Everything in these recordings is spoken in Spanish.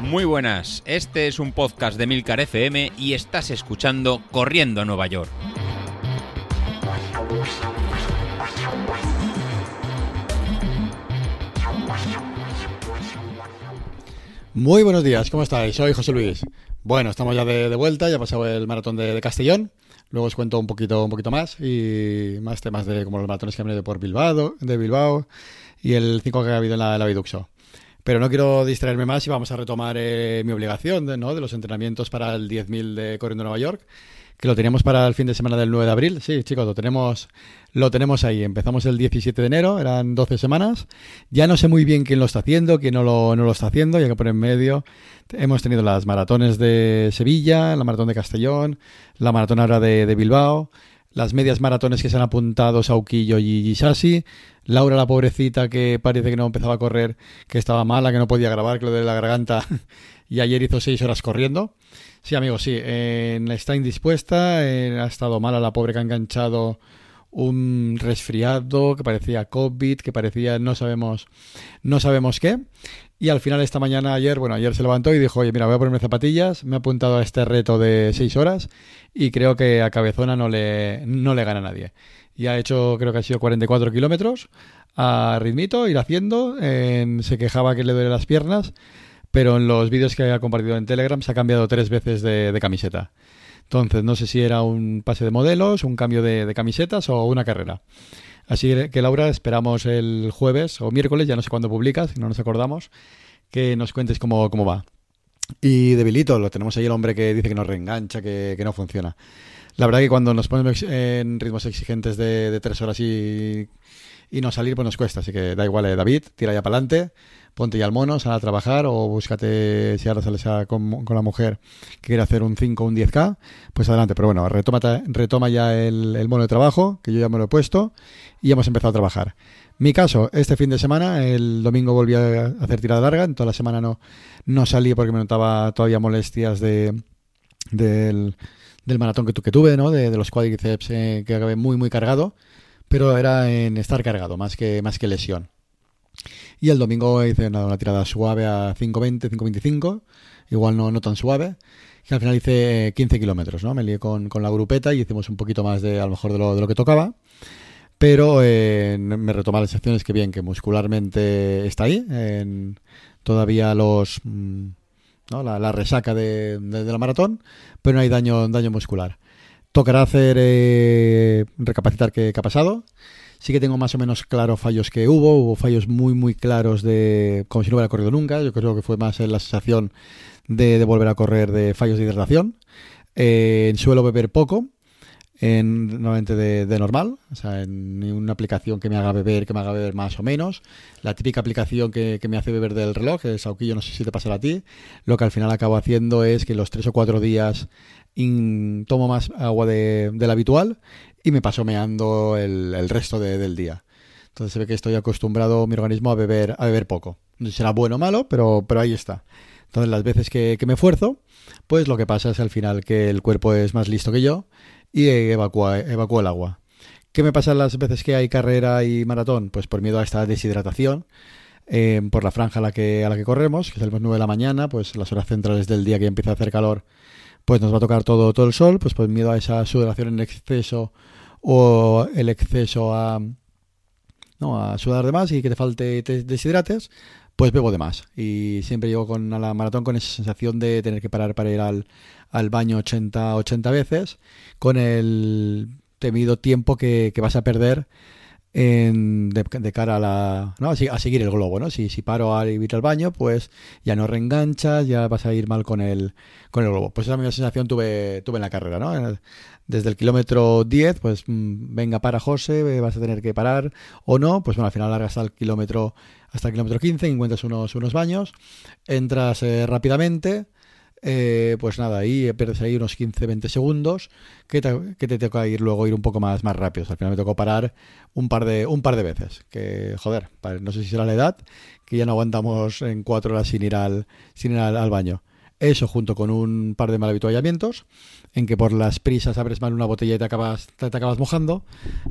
Muy buenas, este es un podcast de Milcar FM y estás escuchando Corriendo a Nueva York. Muy buenos días, ¿cómo estáis? Soy José Luis. Bueno, estamos ya de, vuelta, ya ha pasado el maratón de, Castellón. Luego os cuento un poquito, un poquito más y más temas de como los maratones que han venido por Bilbao, de Bilbao y el 5 que ha habido en la, la Viduxo. Pero no quiero distraerme más y vamos a retomar eh, mi obligación de, ¿no? de los entrenamientos para el 10.000 de Corriendo Nueva York que lo teníamos para el fin de semana del 9 de abril. Sí, chicos, lo tenemos, lo tenemos ahí. Empezamos el 17 de enero, eran 12 semanas. Ya no sé muy bien quién lo está haciendo, quién no lo, no lo está haciendo, ya que por en medio hemos tenido las maratones de Sevilla, la maratón de Castellón, la maratón ahora de, Bilbao, las medias maratones que se han apuntado Sauquillo y Gisasi, Laura la pobrecita que parece que no empezaba a correr, que estaba mala, que no podía grabar, que lo de la garganta, y ayer hizo seis horas corriendo. Sí, amigos, sí. está indispuesta. ha estado mala la pobre que ha enganchado un resfriado que parecía COVID, que parecía no sabemos, no sabemos qué. Y al final esta mañana, ayer, bueno, ayer se levantó y dijo, oye, mira, voy a ponerme zapatillas, me he apuntado a este reto de seis horas y creo que a Cabezona no le, no le gana a nadie. Y ha hecho, creo que ha sido 44 kilómetros a ritmito, ir haciendo, se quejaba que le duele las piernas pero en los vídeos que ha compartido en Telegram se ha cambiado tres veces de, camiseta. Entonces, no sé si era un pase de modelos, un cambio de, camisetas o una carrera. Así que, Laura, esperamos el jueves o miércoles, ya no sé cuándo publicas, si no nos acordamos, que nos cuentes cómo, cómo va. Y debilito, lo tenemos ahí el hombre que dice que nos reengancha, que, no funciona. La verdad que cuando nos ponemos en ritmos exigentes de, tres horas y, y, no salir, pues nos cuesta. Así que da igual, eh, David, tira ya para adelante ponte ya al mono, sal a trabajar o búscate, si ahora sales con, la mujer que quiere hacer un 5 o un 10K, pues adelante. Pero bueno, retoma, retoma ya el, mono de trabajo, que yo ya me lo he puesto, y hemos empezado a trabajar. Mi caso, este fin de semana, el domingo volví a hacer tirada larga, en toda la semana no, no salí porque me notaba todavía molestias de, del, maratón que, que tuve, ¿no? De, los cuádriceps eh, que acabé muy, muy cargado, pero era en estar cargado, más que, más que lesión. Y el domingo hice una, tirada suave a 5.20, 5.25, igual no, no tan suave. Y al final hice 15 kilómetros, ¿no? Me lié con, la grupeta y hicimos un poquito más de, a lo mejor, de lo, de lo que tocaba. Pero eh, me retoma las secciones que bien, que muscularmente está ahí. Todavía los... Mm, ¿no? la, resaca de, la maratón, pero no hay daño, daño muscular. Tocará hacer eh, recapacitar qué, ha pasado Sí que tengo más o menos claro fallos que hubo, hubo fallos muy muy claros de como si no hubiera corrido nunca, yo creo que fue más la sensación de, volver a correr de fallos de hidratación. Eh, suelo beber poco, en, normalmente de, normal, o sea, en una aplicación que me haga beber, que me haga beber más o menos. La típica aplicación que, me hace beber del reloj, el Sauquillo, no sé si te pasará a ti, lo que al final acabo haciendo es que los tres o cuatro días tomo más agua de, del habitual y me paso meando el, resto del día. Entonces se ve que estoy acostumbrado mi organismo a beber, a beber poco. Será bueno o malo, pero, pero ahí está. Entonces las veces que, me esfuerzo, pues lo que pasa es al final que el cuerpo es más listo que yo y evacúa, evacúa el agua. ¿Qué me pasa las veces que hay carrera y maratón? Pues por miedo a esta deshidratación, eh, por la franja a la, que, a la que corremos, que es el 9 de la mañana, pues las horas centrales del día que empieza a hacer calor, pues nos va a tocar todo, todo el sol, pues por miedo a esa sudoración en exceso o el exceso a, no, a sudar de más y que te falte te deshidrates, pues bebo de más. Y siempre llego con a la maratón con esa sensación de tener que parar para ir al, al baño 80, 80 veces, con el temido tiempo que, que vas a perder en, de, cara a la ¿no? a, seguir el globo, ¿no? Si, si paro a ir al baño, pues ya no reenganchas, ya vas a ir mal con el, con el globo. Pues esa misma sensación tuve, tuve en la carrera, ¿no? Desde el kilómetro 10, pues mm, venga para José, vas a tener que parar o no, pues bueno, al final largas el kilómetro hasta el kilómetro 15, encuentras unos, unos baños, entras eh, rápidamente, eh, pues nada, ahí pierdes ahí unos 15-20 segundos que te, toca ir luego ir un poco más, más rápido. Al final me tocó parar un par de, un par de veces. Que, joder, no sé si será la edad, que ya no aguantamos en cuatro horas sin ir al, sin ir al, baño. Eso junto con un par de mal habituallamientos, en que por las prisas abres mal una botella y te acabas, te, acabas mojando,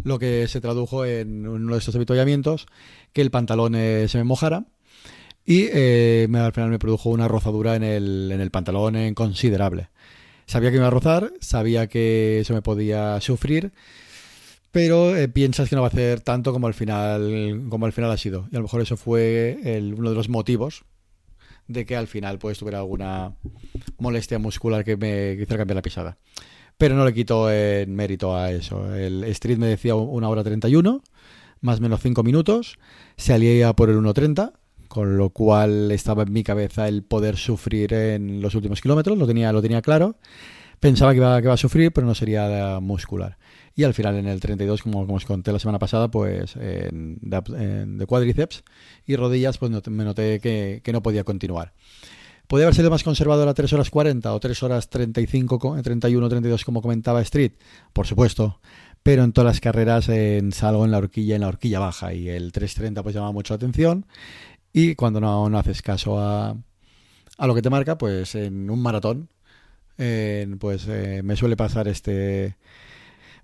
lo que se tradujo en uno de estos habituallamientos, que el pantalón eh, se me mojara y eh, al final me produjo una rozadura en el, en el pantalón en considerable. Sabía que iba a rozar, sabía que eso me podía sufrir, pero eh, piensas que no va a hacer tanto como al final como al final ha sido. Y a lo mejor eso fue el, uno de los motivos de que al final pues tuviera alguna molestia muscular que me hiciera cambiar la pisada. Pero no le quito en mérito a eso. El Street me decía una hora 31, más o menos 5 minutos. Se alía por el 1.30, con lo cual estaba en mi cabeza el poder sufrir en los últimos kilómetros. Lo tenía, lo tenía claro. Pensaba que iba, que iba a sufrir, pero no sería muscular. Y al final en el 32, como, como os conté la semana pasada, pues en, de, cuádriceps y rodillas, pues me noté que, que no podía continuar. ¿Podría haber sido más conservador a 3 horas 40 o 3 horas 35, 31, 32 como comentaba Street? Por supuesto. Pero en todas las carreras salgo en la horquilla, en la horquilla baja y el 3.30 pues llama mucho la atención. Y cuando no, no haces caso a, a, lo que te marca, pues en un maratón, pues eh, me suele pasar este,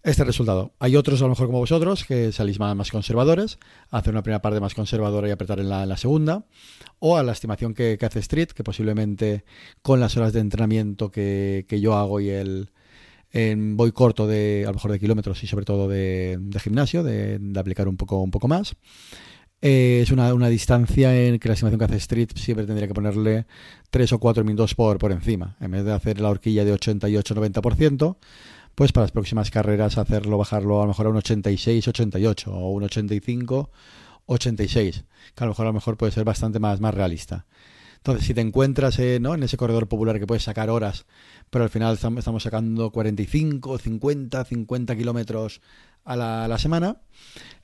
este resultado. Hay otros, a lo mejor como vosotros, que salís más, conservadores, hacer una primera parte más conservadora y apretar en la, segunda, o a la estimación que, hace Street, que posiblemente con las horas de entrenamiento que, yo hago y el en voy corto de a lo mejor de kilómetros y sobre todo de, gimnasio, de, aplicar un poco, un poco más. Eh, es una, distancia en que la estimación que hace Street siempre tendría que ponerle 3 o 4 minutos por, por encima. En vez de hacer la horquilla de 88-90%, pues para las próximas carreras hacerlo, bajarlo a lo mejor a un 86, 88 o un 85, 86, que a lo mejor a lo mejor puede ser bastante más, más realista. Entonces, si te encuentras ¿no? en ese corredor popular que puedes sacar horas, pero al final estamos sacando 45, 50, 50 kilómetros a la, semana,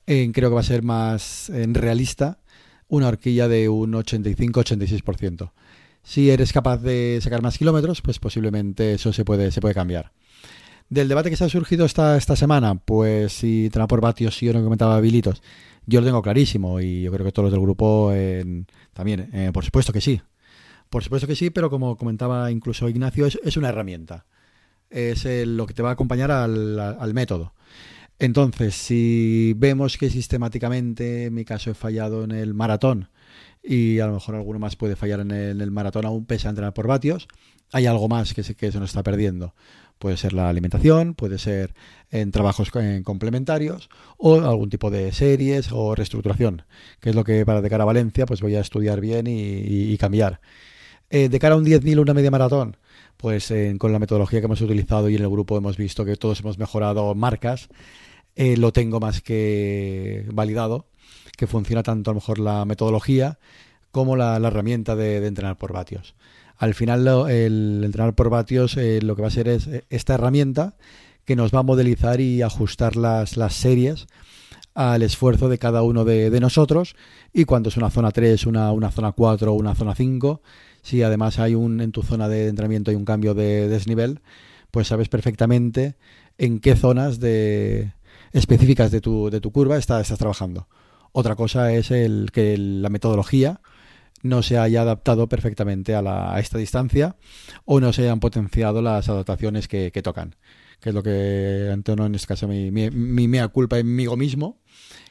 eh, creo que va a ser más realista una horquilla de un 85-86%. Si eres capaz de sacar más kilómetros, pues posiblemente eso se puede, se puede cambiar. Del debate que se ha surgido esta, esta semana, pues si entrenar por vatios sí o no comentaba Bilitos, yo lo tengo clarísimo y yo creo que todos los del grupo también, eh, por supuesto que sí. Por supuesto que sí, pero como comentaba incluso Ignacio, es, una herramienta. Es lo que te va a acompañar al, método. Entonces, si vemos que sistemáticamente, en mi caso, he fallado en el maratón y a lo mejor alguno más puede fallar en el, maratón aún pese a entrenar por vatios, hay algo más que se, que se nos está perdiendo. Puede ser la alimentación, puede ser en trabajos complementarios o algún tipo de series o reestructuración, que es lo que para de cara a Valencia pues voy a estudiar bien y, cambiar. Eh, de cara a un 10.000 o una media maratón, pues con la metodología que hemos utilizado y en el grupo hemos visto que todos hemos mejorado marcas, eh, lo tengo más que validado, que funciona tanto a lo mejor la metodología como la, herramienta de entrenar por vatios. Al final el entrenar por vatios eh, lo que va a ser es eh, esta herramienta que nos va a modelizar y ajustar las, las series al esfuerzo de cada uno de, nosotros. Y cuando es una zona 3, una, una zona 4 o una zona 5, si además hay un en tu zona de entrenamiento hay un cambio de desnivel, pues sabes perfectamente en qué zonas de específicas de tu, de tu curva estás, estás trabajando. Otra cosa es el que la metodología no se haya adaptado perfectamente a, la, esta distancia o no se hayan potenciado las adaptaciones que, tocan, que es lo que Antonio en este caso mi, mi, mi mea culpa mí mismo,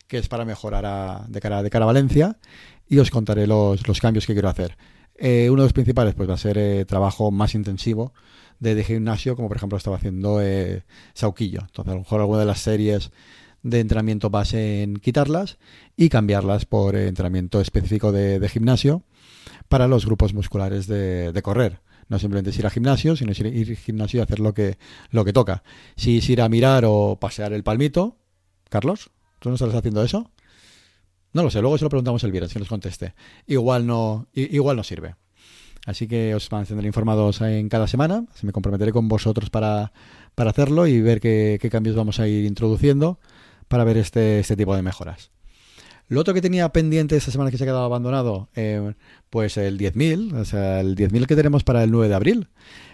que es para mejorar de, cara, de cara a Valencia y os contaré los, cambios que quiero hacer. Eh, uno de los principales pues va a ser eh, trabajo más intensivo de, gimnasio, como por ejemplo estaba haciendo eh, Sauquillo. Entonces a lo mejor alguna de las series de entrenamiento base en quitarlas y cambiarlas por entrenamiento específico de, gimnasio para los grupos musculares de, correr. No simplemente es ir al gimnasio, sino ir, ir al gimnasio y hacer lo que, lo que toca. Si es ir a mirar o pasear el palmito, Carlos, ¿tú no estás haciendo eso? No lo sé, luego se lo preguntamos el viernes, que nos conteste. Igual no, igual no sirve. Así que os mantendré informados en cada semana. Me comprometeré con vosotros para, para hacerlo y ver qué, qué cambios vamos a ir introduciendo para ver este, este tipo de mejoras. Lo otro que tenía pendiente esta semana que se ha quedado abandonado, eh, pues el 10.000, o sea, el 10.000 que tenemos para el 9 de abril.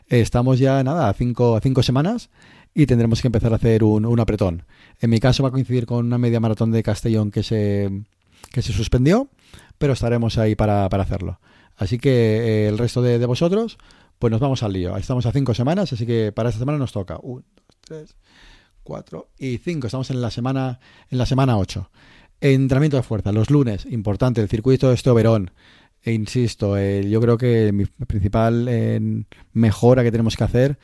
estamos ya, nada, a cinco, a cinco semanas y tendremos que empezar a hacer un, un, apretón. En mi caso va a coincidir con una media maratón de Castellón que se, que se suspendió, pero estaremos ahí para, para hacerlo. Así que eh, el resto de, vosotros, pues nos vamos al lío. Estamos a cinco semanas, así que para esta semana nos toca. 1, 2, 3, 4 y 5. Estamos en la semana en la semana 8. Entrenamiento de fuerza, los lunes, importante, el circuito de Oberón. E insisto, eh, yo creo que mi principal eh, mejora que tenemos que hacer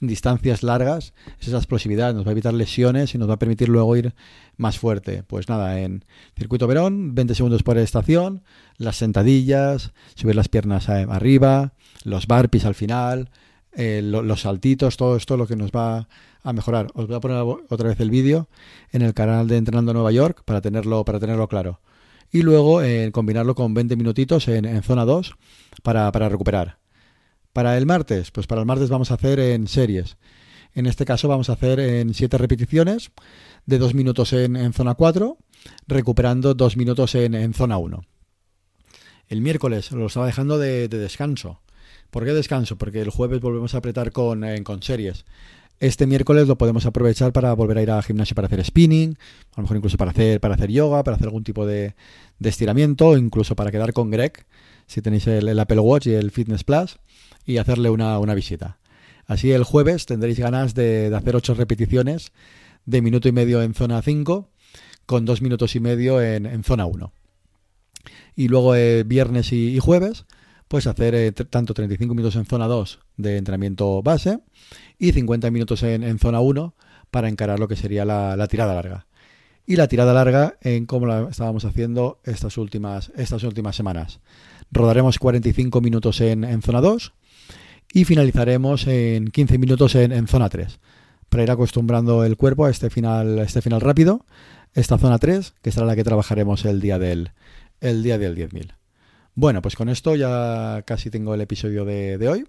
en distancias largas es esa explosividad. Nos va a evitar lesiones y nos va a permitir luego ir más fuerte. Pues nada, en circuito Verón, 20 segundos por estación, las sentadillas, subir las piernas arriba, los barpis al final, eh, los saltitos, todo esto lo que nos va a mejorar. Os voy a poner otra vez el vídeo en el canal de Entrenando Nueva York para tenerlo, para tenerlo claro y luego eh, combinarlo con 20 minutitos en, zona 2 para, recuperar. Para el martes, pues para el martes vamos a hacer en series. En este caso vamos a hacer en 7 repeticiones de 2 minutos en, zona 4, recuperando 2 minutos en, zona 1. El miércoles lo estaba dejando de, descanso. ¿Por qué descanso? Porque el jueves volvemos a apretar con, eh, con series. Este miércoles lo podemos aprovechar para volver a ir al gimnasio para hacer spinning, a lo mejor incluso para hacer, para hacer yoga, para hacer algún tipo de, estiramiento, incluso para quedar con Greg, si tenéis el, Apple Watch y el Fitness Plus, y hacerle una, visita. Así el jueves tendréis ganas de, hacer ocho repeticiones de minuto y medio en zona 5, con dos minutos y medio en, zona 1. Y luego eh, viernes y, jueves, pues hacer eh, tanto 35 minutos en zona 2 de entrenamiento base y 50 minutos en, zona 1 para encarar lo que sería la, tirada larga. Y la tirada larga en como la estábamos haciendo estas últimas, estas últimas semanas. Rodaremos 45 minutos en, zona 2 y finalizaremos en 15 minutos en, zona 3 para ir acostumbrando el cuerpo a este final, este final rápido, esta zona 3, que será la que trabajaremos el día del, el día del 10.000. Bueno, pues con esto ya casi tengo el episodio de, de hoy.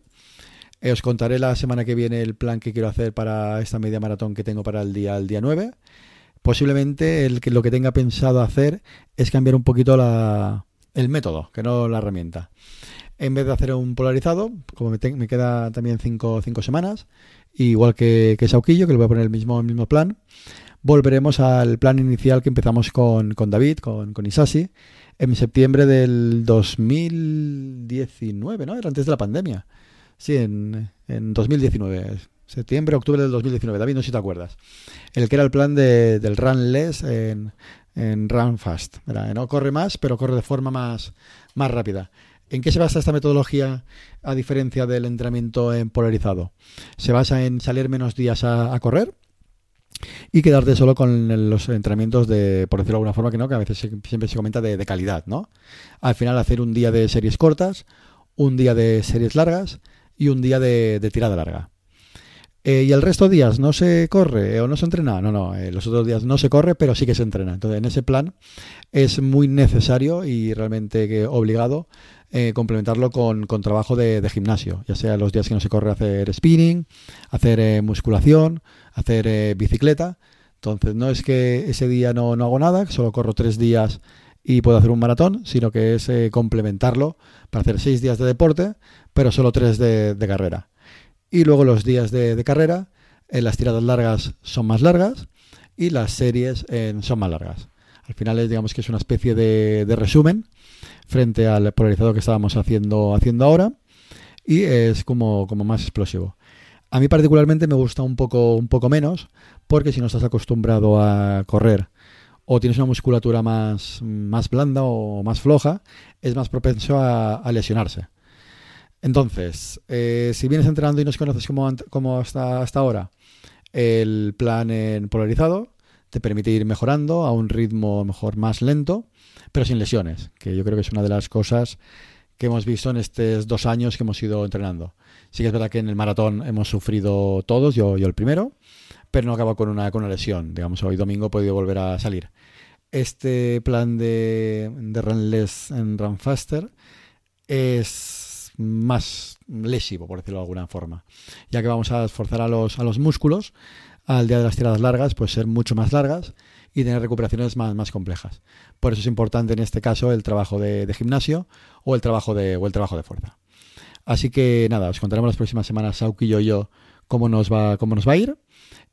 Eh, os contaré la semana que viene el plan que quiero hacer para esta media maratón que tengo para el día, el día 9. Posiblemente el lo que tenga pensado hacer es cambiar un poquito la, el método, que no la herramienta. En vez de hacer un polarizado, como me, me queda también 5 cinco, semanas, igual que, que Sauquillo, que le voy a poner el mismo, el mismo plan, volveremos al plan inicial que empezamos con, con David, con, con Isasi, en septiembre del 2019, ¿no? Era antes de la pandemia. Sí, en, en 2019. Septiembre, octubre del 2019. David, no sé si te acuerdas. El que era el plan de, del Run Less en, en Run Fast. No corre más, pero corre de forma más, más rápida. ¿En qué se basa esta metodología a diferencia del entrenamiento en polarizado? Se basa en salir menos días a, correr y quedarte solo con los entrenamientos de, por decirlo de alguna forma, que no, que a veces siempre se comenta de, calidad, ¿no? Al final hacer un día de series cortas, un día de series largas y un día de, tirada larga. Eh, ¿Y el resto de días no se corre o no se entrena? No, no, eh, los otros días no se corre, pero sí que se entrena. Entonces, en ese plan es muy necesario y realmente obligado eh, complementarlo con, trabajo de, gimnasio, ya sea los días que no se corre hacer spinning, hacer musculación, hacer bicicleta. Entonces, no es que ese día no, no hago nada, solo corro tres días y puedo hacer un maratón, sino que es eh, complementarlo para hacer seis días de deporte, pero solo tres de, carrera. Y luego los días de, carrera, en las tiradas largas son más largas y las series son más largas. Al final digamos que es una especie de, resumen frente al polarizado que estábamos haciendo, haciendo ahora y es como, como más explosivo. A mí particularmente me gusta un poco, un poco menos porque si no estás acostumbrado a correr o tienes una musculatura más, más blanda o más floja, es más propenso a, lesionarse. Entonces, eh, si vienes entrenando y nos conoces como, como hasta, hasta ahora, el plan en polarizado te permite ir mejorando a un ritmo mejor más lento, pero sin lesiones, que yo creo que es una de las cosas que hemos visto en estos dos años que hemos ido entrenando. Sí que es verdad que en el maratón hemos sufrido todos, yo, yo el primero, pero no acaba con una, con una lesión. Digamos, hoy domingo he podido volver a salir. Este plan de, de Run Less en Run Faster es más lesivo, por decirlo de alguna forma, ya que vamos a esforzar a los, a los músculos al día de las tiradas largas, pues ser mucho más largas y tener recuperaciones más, más complejas. Por eso es importante en este caso el trabajo de, gimnasio o el trabajo de, o el trabajo de fuerza. Así que nada, os contaremos las próximas semanas, Sauki y yo, cómo nos va, cómo nos va a ir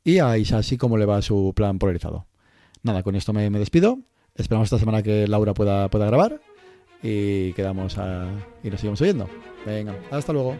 y a Isasi cómo le va su plan polarizado. Nada, con esto me, despido. Esperamos esta semana que Laura pueda, pueda grabar y quedamos a, y nos seguimos oyendo. Venga, hasta luego.